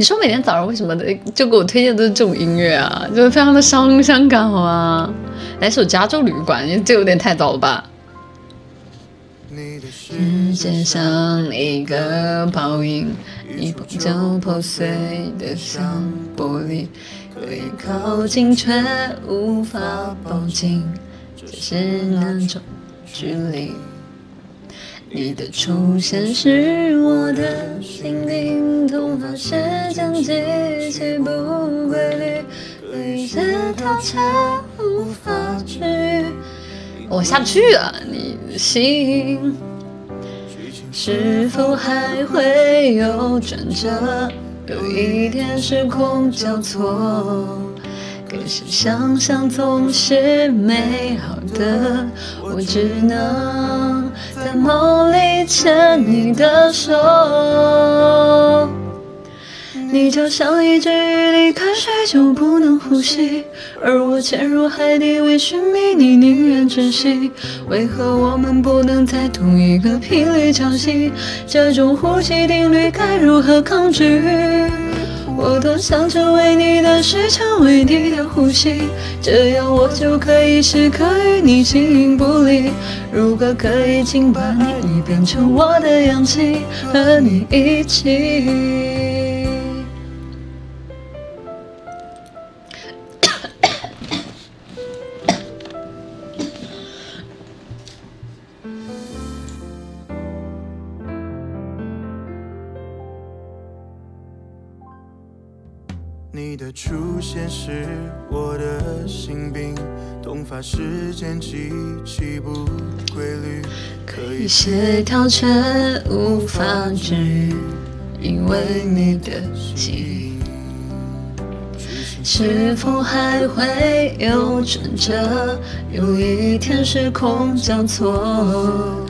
你说每天早上为什么就给我推荐都是这种音乐啊？就是非常的伤伤感好吗？来首《加州旅馆》，这有点太早了吧？世界像一个泡影，一碰就破碎的像玻璃，可以靠近却无法抱紧，这是哪种距离？你的出现使我的心底灵痛发时间极其不规律，可以协调却无法治愈。我下不去啊，你的心是否还会有转折？有一天时空交错，可是想象总是美好的，我只能。在梦里牵你的手，你就像一只鱼离开水就不能呼吸，而我潜入海底为寻觅你，宁愿窒息。为何我们不能在同一个频率交集？这种呼吸定律该如何抗拒？我多想成为你的水，成为你的呼吸，这样我就可以时刻与你形影不离。如果可以，请把你变成我的氧气，和你一起。你的出现是我的心病，痛发时间极其不规律，可以协调却无法治愈，因为你的记忆。是否还会有转折？有一天时空交错，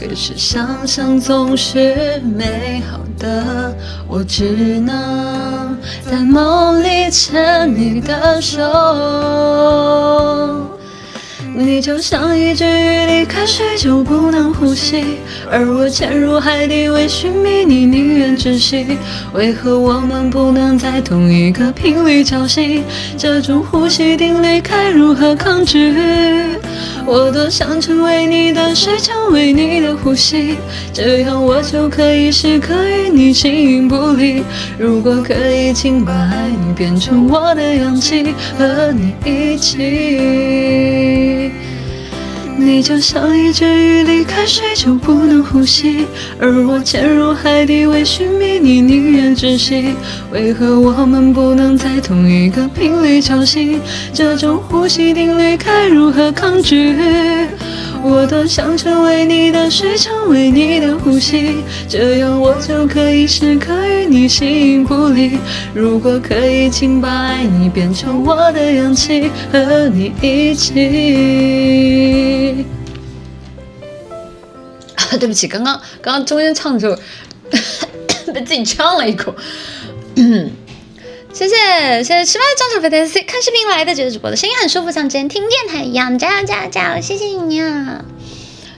可是想象总是美好的，我只能。在梦里牵你的手，你就像一只鱼离开水就不能呼吸，而我潜入海底为寻觅你，宁愿窒息。为何我们不能在同一个频率交心？这种呼吸定律该如何抗拒？我多想成为你的水，成为你的呼吸，这样我就可以时刻与你形影不离。如果可以，请把爱你变成我的氧气，和你一起。你就像一只鱼离开水就不能呼吸，而我潜入海底为寻觅你，宁愿窒息。为何我们不能在同一个频率交心？这种呼吸定律该如何抗拒？我多想成为你的水，成为你的呼吸，这样我就可以时刻与你形影不离。如果可以，请把爱你变成我的氧气，和你一起。对不起，刚刚刚刚中间唱的时候 被自己呛了一口。谢谢谢谢吃饭张小飞的 C 看视频来的，觉得主播的声音很舒服，像之前听电台一样，加油加油加油！谢谢你啊。